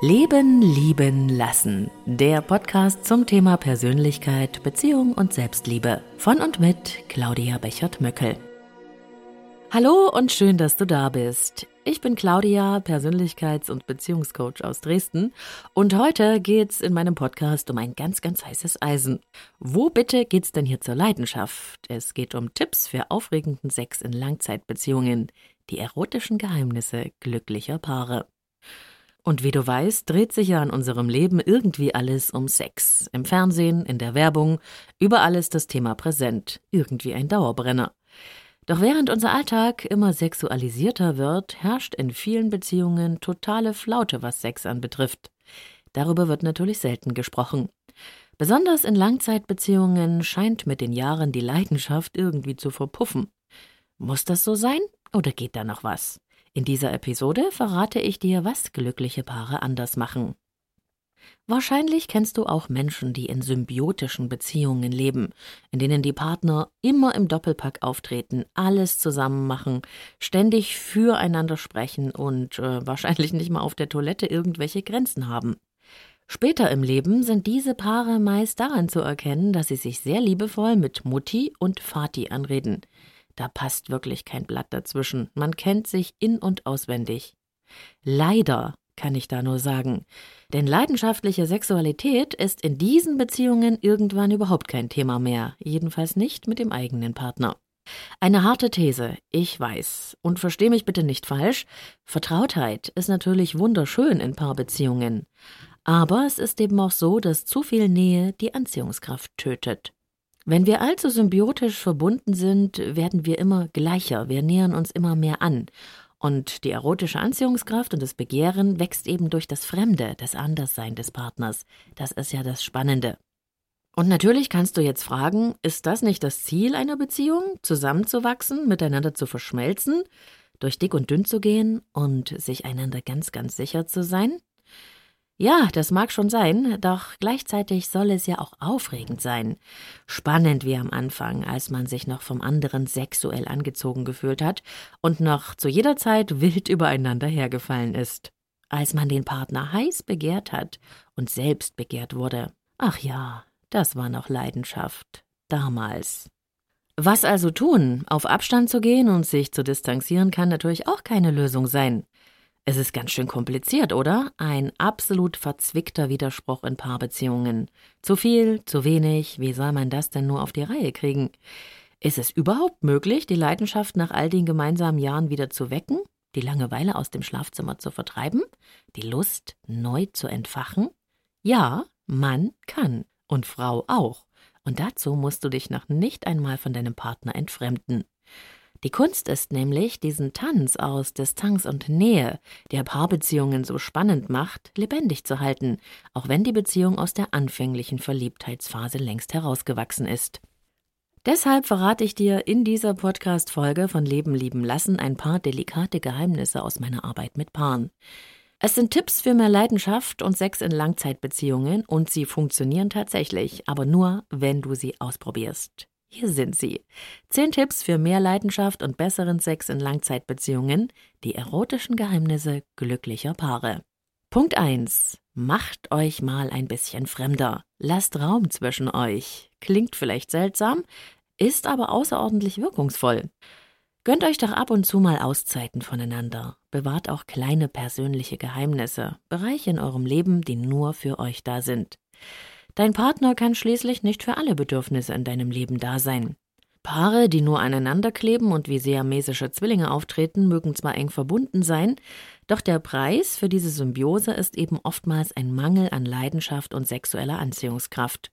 Leben, lieben, lassen. Der Podcast zum Thema Persönlichkeit, Beziehung und Selbstliebe. Von und mit Claudia Bechert-Möckel. Hallo und schön, dass du da bist. Ich bin Claudia, Persönlichkeits- und Beziehungscoach aus Dresden. Und heute geht's in meinem Podcast um ein ganz, ganz heißes Eisen. Wo bitte geht's denn hier zur Leidenschaft? Es geht um Tipps für aufregenden Sex in Langzeitbeziehungen. Die erotischen Geheimnisse glücklicher Paare. Und wie du weißt, dreht sich ja in unserem Leben irgendwie alles um Sex. Im Fernsehen, in der Werbung, überall ist das Thema präsent. Irgendwie ein Dauerbrenner. Doch während unser Alltag immer sexualisierter wird, herrscht in vielen Beziehungen totale Flaute, was Sex anbetrifft. Darüber wird natürlich selten gesprochen. Besonders in Langzeitbeziehungen scheint mit den Jahren die Leidenschaft irgendwie zu verpuffen. Muss das so sein oder geht da noch was? In dieser Episode verrate ich dir, was glückliche Paare anders machen. Wahrscheinlich kennst du auch Menschen, die in symbiotischen Beziehungen leben, in denen die Partner immer im Doppelpack auftreten, alles zusammen machen, ständig füreinander sprechen und äh, wahrscheinlich nicht mal auf der Toilette irgendwelche Grenzen haben. Später im Leben sind diese Paare meist daran zu erkennen, dass sie sich sehr liebevoll mit Mutti und Vati anreden. Da passt wirklich kein Blatt dazwischen. Man kennt sich in und auswendig. Leider kann ich da nur sagen. Denn leidenschaftliche Sexualität ist in diesen Beziehungen irgendwann überhaupt kein Thema mehr, jedenfalls nicht mit dem eigenen Partner. Eine harte These, ich weiß. Und versteh mich bitte nicht falsch, Vertrautheit ist natürlich wunderschön in Paarbeziehungen. Aber es ist eben auch so, dass zu viel Nähe die Anziehungskraft tötet. Wenn wir allzu symbiotisch verbunden sind, werden wir immer gleicher, wir nähern uns immer mehr an. Und die erotische Anziehungskraft und das Begehren wächst eben durch das Fremde, das Anderssein des Partners. Das ist ja das Spannende. Und natürlich kannst du jetzt fragen, ist das nicht das Ziel einer Beziehung, zusammenzuwachsen, miteinander zu verschmelzen, durch dick und dünn zu gehen und sich einander ganz, ganz sicher zu sein? Ja, das mag schon sein, doch gleichzeitig soll es ja auch aufregend sein. Spannend wie am Anfang, als man sich noch vom anderen sexuell angezogen gefühlt hat und noch zu jeder Zeit wild übereinander hergefallen ist. Als man den Partner heiß begehrt hat und selbst begehrt wurde. Ach ja, das war noch Leidenschaft. Damals. Was also tun? Auf Abstand zu gehen und sich zu distanzieren kann natürlich auch keine Lösung sein. Es ist ganz schön kompliziert, oder? Ein absolut verzwickter Widerspruch in Paarbeziehungen. Zu viel, zu wenig, wie soll man das denn nur auf die Reihe kriegen? Ist es überhaupt möglich, die Leidenschaft nach all den gemeinsamen Jahren wieder zu wecken, die Langeweile aus dem Schlafzimmer zu vertreiben, die Lust neu zu entfachen? Ja, Mann kann und Frau auch. Und dazu musst du dich noch nicht einmal von deinem Partner entfremden. Die Kunst ist nämlich, diesen Tanz aus Distanz und Nähe, der Paarbeziehungen so spannend macht, lebendig zu halten, auch wenn die Beziehung aus der anfänglichen Verliebtheitsphase längst herausgewachsen ist. Deshalb verrate ich dir in dieser Podcast-Folge von Leben lieben lassen ein paar delikate Geheimnisse aus meiner Arbeit mit Paaren. Es sind Tipps für mehr Leidenschaft und Sex in Langzeitbeziehungen und sie funktionieren tatsächlich, aber nur, wenn du sie ausprobierst. Hier sind sie. Zehn Tipps für mehr Leidenschaft und besseren Sex in Langzeitbeziehungen. Die erotischen Geheimnisse glücklicher Paare. Punkt 1. Macht euch mal ein bisschen fremder. Lasst Raum zwischen euch. Klingt vielleicht seltsam, ist aber außerordentlich wirkungsvoll. Gönnt euch doch ab und zu mal Auszeiten voneinander. Bewahrt auch kleine persönliche Geheimnisse, Bereiche in eurem Leben, die nur für euch da sind. Dein Partner kann schließlich nicht für alle Bedürfnisse in deinem Leben da sein. Paare, die nur aneinander kleben und wie siamesische Zwillinge auftreten, mögen zwar eng verbunden sein, doch der Preis für diese Symbiose ist eben oftmals ein Mangel an Leidenschaft und sexueller Anziehungskraft.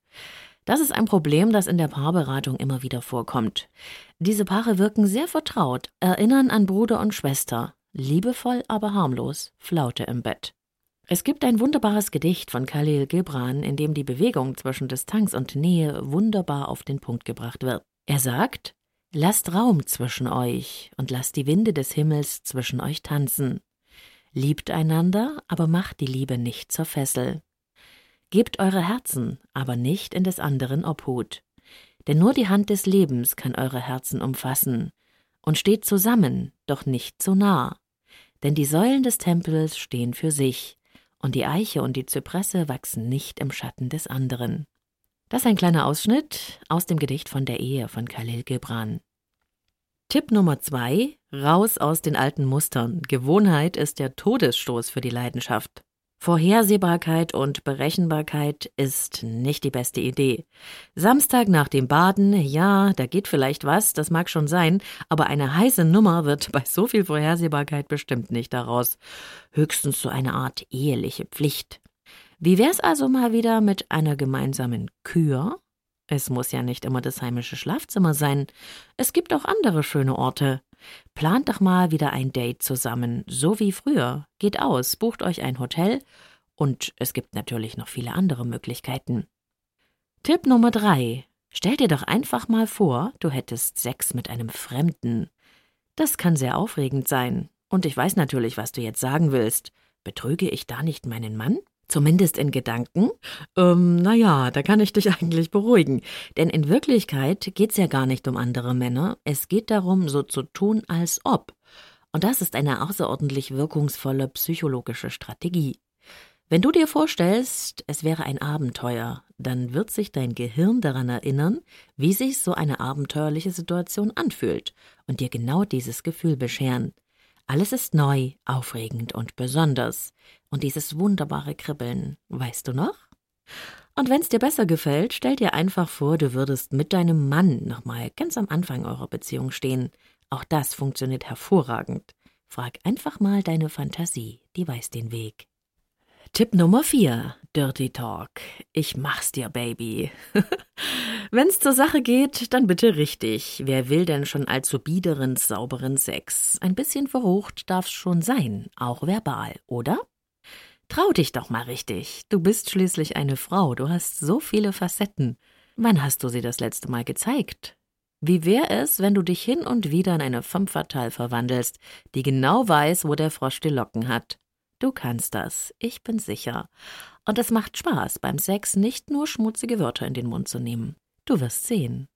Das ist ein Problem, das in der Paarberatung immer wieder vorkommt. Diese Paare wirken sehr vertraut, erinnern an Bruder und Schwester, liebevoll, aber harmlos, Flaute im Bett. Es gibt ein wunderbares Gedicht von Khalil Gibran, in dem die Bewegung zwischen Distanz und Nähe wunderbar auf den Punkt gebracht wird. Er sagt, Lasst Raum zwischen euch und lasst die Winde des Himmels zwischen euch tanzen. Liebt einander, aber macht die Liebe nicht zur Fessel. Gebt eure Herzen, aber nicht in des anderen Obhut. Denn nur die Hand des Lebens kann eure Herzen umfassen. Und steht zusammen, doch nicht zu nah Denn die Säulen des Tempels stehen für sich, und die Eiche und die Zypresse wachsen nicht im Schatten des anderen. Das ist ein kleiner Ausschnitt aus dem Gedicht von der Ehe von Khalil Gibran. Tipp Nummer zwei: Raus aus den alten Mustern. Gewohnheit ist der Todesstoß für die Leidenschaft. Vorhersehbarkeit und Berechenbarkeit ist nicht die beste Idee. Samstag nach dem Baden, ja, da geht vielleicht was, das mag schon sein, aber eine heiße Nummer wird bei so viel Vorhersehbarkeit bestimmt nicht daraus. Höchstens so eine Art eheliche Pflicht. Wie wär's also mal wieder mit einer gemeinsamen Kür? Es muss ja nicht immer das heimische Schlafzimmer sein. Es gibt auch andere schöne Orte. Plant doch mal wieder ein Date zusammen, so wie früher. Geht aus, bucht euch ein Hotel und es gibt natürlich noch viele andere Möglichkeiten. Tipp Nummer drei. Stell dir doch einfach mal vor, du hättest Sex mit einem Fremden. Das kann sehr aufregend sein. Und ich weiß natürlich, was du jetzt sagen willst. Betrüge ich da nicht meinen Mann? Zumindest in Gedanken. Ähm, naja, da kann ich dich eigentlich beruhigen. Denn in Wirklichkeit geht's ja gar nicht um andere Männer. Es geht darum, so zu tun, als ob. Und das ist eine außerordentlich wirkungsvolle psychologische Strategie. Wenn du dir vorstellst, es wäre ein Abenteuer, dann wird sich dein Gehirn daran erinnern, wie sich so eine abenteuerliche Situation anfühlt und dir genau dieses Gefühl bescheren. Alles ist neu, aufregend und besonders. Und dieses wunderbare Kribbeln, weißt du noch? Und wenn's dir besser gefällt, stell dir einfach vor, du würdest mit deinem Mann nochmal ganz am Anfang eurer Beziehung stehen. Auch das funktioniert hervorragend. Frag einfach mal deine Fantasie, die weiß den Weg. Tipp Nummer 4. Dirty Talk. Ich mach's dir, Baby. Wenn's zur Sache geht, dann bitte richtig. Wer will denn schon allzu biederen, sauberen Sex? Ein bisschen verrucht darf's schon sein, auch verbal, oder? Trau dich doch mal richtig. Du bist schließlich eine Frau, du hast so viele Facetten. Wann hast du sie das letzte Mal gezeigt? Wie wäre es, wenn du dich hin und wieder in eine femme verwandelst, die genau weiß, wo der Frosch die Locken hat? Du kannst das, ich bin sicher. Und es macht Spaß, beim Sex nicht nur schmutzige Wörter in den Mund zu nehmen. Du wirst sehen.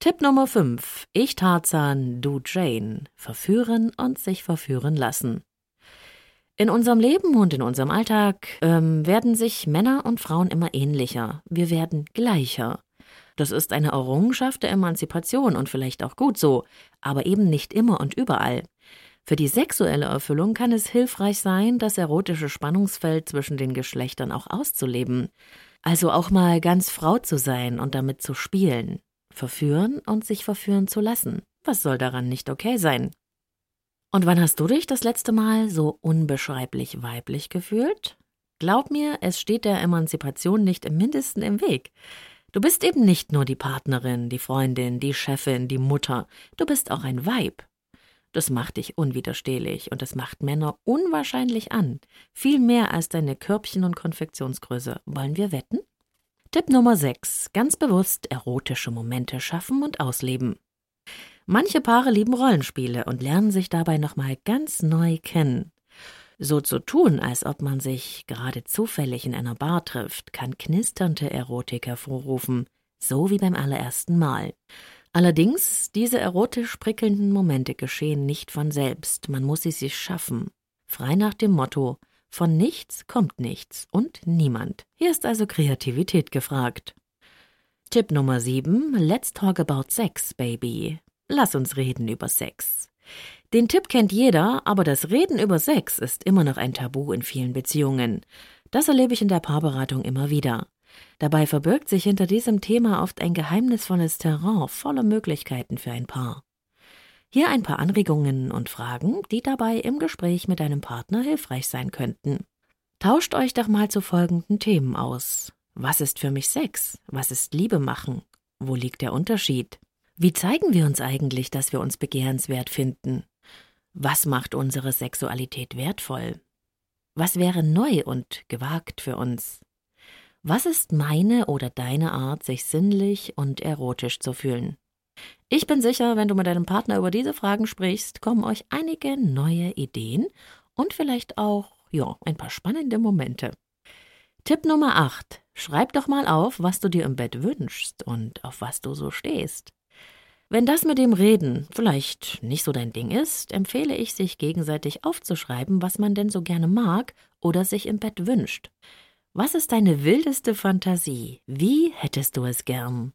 Tipp Nummer 5. Ich Tarzan, du Jane. Verführen und sich verführen lassen. In unserem Leben und in unserem Alltag ähm, werden sich Männer und Frauen immer ähnlicher. Wir werden gleicher. Das ist eine Errungenschaft der Emanzipation und vielleicht auch gut so, aber eben nicht immer und überall. Für die sexuelle Erfüllung kann es hilfreich sein, das erotische Spannungsfeld zwischen den Geschlechtern auch auszuleben. Also auch mal ganz Frau zu sein und damit zu spielen. Verführen und sich verführen zu lassen. Was soll daran nicht okay sein? Und wann hast du dich das letzte Mal so unbeschreiblich weiblich gefühlt? Glaub mir, es steht der Emanzipation nicht im mindesten im Weg. Du bist eben nicht nur die Partnerin, die Freundin, die Chefin, die Mutter, du bist auch ein Weib. Das macht dich unwiderstehlich und es macht Männer unwahrscheinlich an. Viel mehr als deine Körbchen und Konfektionsgröße. Wollen wir wetten? Tipp Nummer 6. Ganz bewusst erotische Momente schaffen und ausleben. Manche Paare lieben Rollenspiele und lernen sich dabei nochmal ganz neu kennen. So zu tun, als ob man sich gerade zufällig in einer Bar trifft, kann knisternde Erotik hervorrufen, so wie beim allerersten Mal. Allerdings, diese erotisch prickelnden Momente geschehen nicht von selbst, man muss sie sich schaffen. Frei nach dem Motto, von nichts kommt nichts und niemand. Hier ist also Kreativität gefragt. Tipp Nummer 7. Let's talk about sex, baby. Lass uns reden über Sex. Den Tipp kennt jeder, aber das Reden über Sex ist immer noch ein Tabu in vielen Beziehungen. Das erlebe ich in der Paarberatung immer wieder. Dabei verbirgt sich hinter diesem Thema oft ein geheimnisvolles Terrain voller Möglichkeiten für ein Paar. Hier ein paar Anregungen und Fragen, die dabei im Gespräch mit deinem Partner hilfreich sein könnten. Tauscht euch doch mal zu folgenden Themen aus. Was ist für mich Sex? Was ist Liebe machen? Wo liegt der Unterschied? Wie zeigen wir uns eigentlich, dass wir uns begehrenswert finden? Was macht unsere Sexualität wertvoll? Was wäre neu und gewagt für uns? Was ist meine oder deine Art, sich sinnlich und erotisch zu fühlen? Ich bin sicher, wenn du mit deinem Partner über diese Fragen sprichst, kommen euch einige neue Ideen und vielleicht auch, ja, ein paar spannende Momente. Tipp Nummer 8. Schreib doch mal auf, was du dir im Bett wünschst und auf was du so stehst. Wenn das mit dem Reden vielleicht nicht so dein Ding ist, empfehle ich, sich gegenseitig aufzuschreiben, was man denn so gerne mag oder sich im Bett wünscht. Was ist deine wildeste Fantasie? Wie hättest du es gern?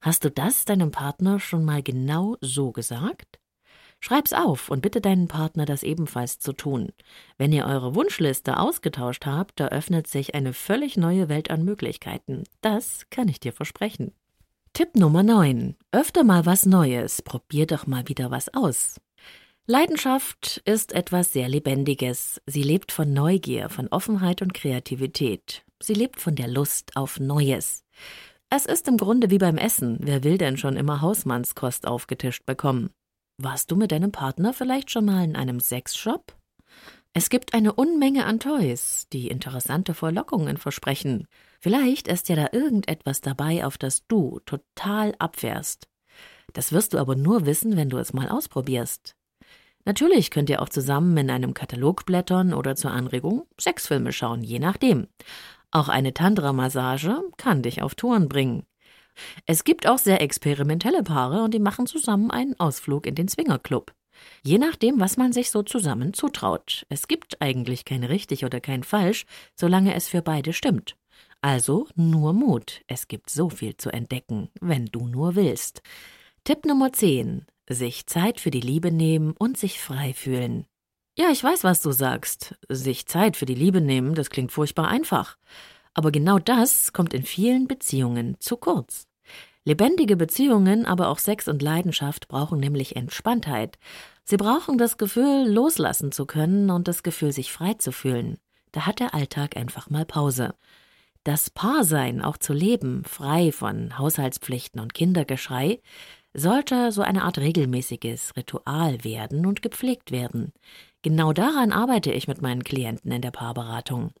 Hast du das deinem Partner schon mal genau so gesagt? Schreib's auf und bitte deinen Partner, das ebenfalls zu tun. Wenn ihr eure Wunschliste ausgetauscht habt, eröffnet sich eine völlig neue Welt an Möglichkeiten. Das kann ich dir versprechen. Tipp Nummer 9. Öfter mal was Neues. Probier doch mal wieder was aus. Leidenschaft ist etwas sehr Lebendiges. Sie lebt von Neugier, von Offenheit und Kreativität. Sie lebt von der Lust auf Neues. Es ist im Grunde wie beim Essen. Wer will denn schon immer Hausmannskost aufgetischt bekommen? Warst du mit deinem Partner vielleicht schon mal in einem Sexshop? Es gibt eine Unmenge an Toys, die interessante Verlockungen versprechen. Vielleicht ist ja da irgendetwas dabei, auf das du total abfährst. Das wirst du aber nur wissen, wenn du es mal ausprobierst. Natürlich könnt ihr auch zusammen in einem Katalog blättern oder zur Anregung Sexfilme schauen, je nachdem. Auch eine Tantra-Massage kann dich auf Touren bringen. Es gibt auch sehr experimentelle Paare und die machen zusammen einen Ausflug in den Swingerclub. Je nachdem, was man sich so zusammen zutraut. Es gibt eigentlich kein richtig oder kein falsch, solange es für beide stimmt. Also nur Mut. Es gibt so viel zu entdecken, wenn du nur willst. Tipp Nummer 10. Sich Zeit für die Liebe nehmen und sich frei fühlen. Ja, ich weiß, was du sagst. Sich Zeit für die Liebe nehmen, das klingt furchtbar einfach. Aber genau das kommt in vielen Beziehungen zu kurz. Lebendige Beziehungen, aber auch Sex und Leidenschaft brauchen nämlich Entspanntheit. Sie brauchen das Gefühl, loslassen zu können und das Gefühl, sich frei zu fühlen. Da hat der Alltag einfach mal Pause. Das Paarsein auch zu leben, frei von Haushaltspflichten und Kindergeschrei, sollte so eine Art regelmäßiges Ritual werden und gepflegt werden. Genau daran arbeite ich mit meinen Klienten in der Paarberatung.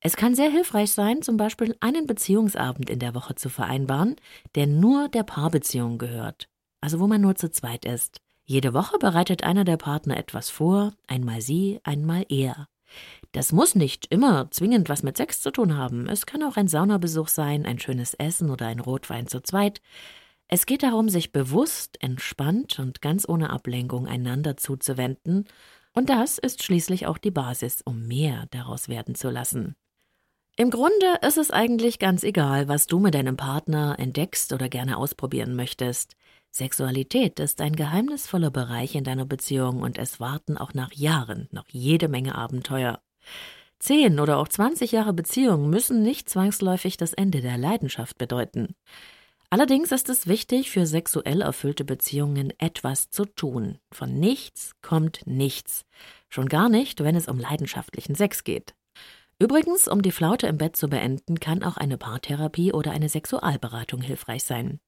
Es kann sehr hilfreich sein, zum Beispiel einen Beziehungsabend in der Woche zu vereinbaren, der nur der Paarbeziehung gehört, also wo man nur zu zweit ist. Jede Woche bereitet einer der Partner etwas vor, einmal sie, einmal er. Das muss nicht immer zwingend was mit Sex zu tun haben. Es kann auch ein Saunabesuch sein, ein schönes Essen oder ein Rotwein zu zweit. Es geht darum, sich bewusst, entspannt und ganz ohne Ablenkung einander zuzuwenden und das ist schließlich auch die Basis, um mehr daraus werden zu lassen. Im Grunde ist es eigentlich ganz egal, was du mit deinem Partner entdeckst oder gerne ausprobieren möchtest. Sexualität ist ein geheimnisvoller Bereich in deiner Beziehung und es warten auch nach Jahren noch jede Menge Abenteuer. Zehn oder auch zwanzig Jahre Beziehung müssen nicht zwangsläufig das Ende der Leidenschaft bedeuten. Allerdings ist es wichtig, für sexuell erfüllte Beziehungen etwas zu tun. Von nichts kommt nichts. Schon gar nicht, wenn es um leidenschaftlichen Sex geht. Übrigens, um die Flaute im Bett zu beenden, kann auch eine Paartherapie oder eine Sexualberatung hilfreich sein.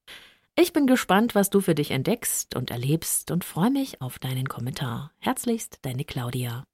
Ich bin gespannt, was du für dich entdeckst und erlebst und freue mich auf deinen Kommentar. Herzlichst, deine Claudia.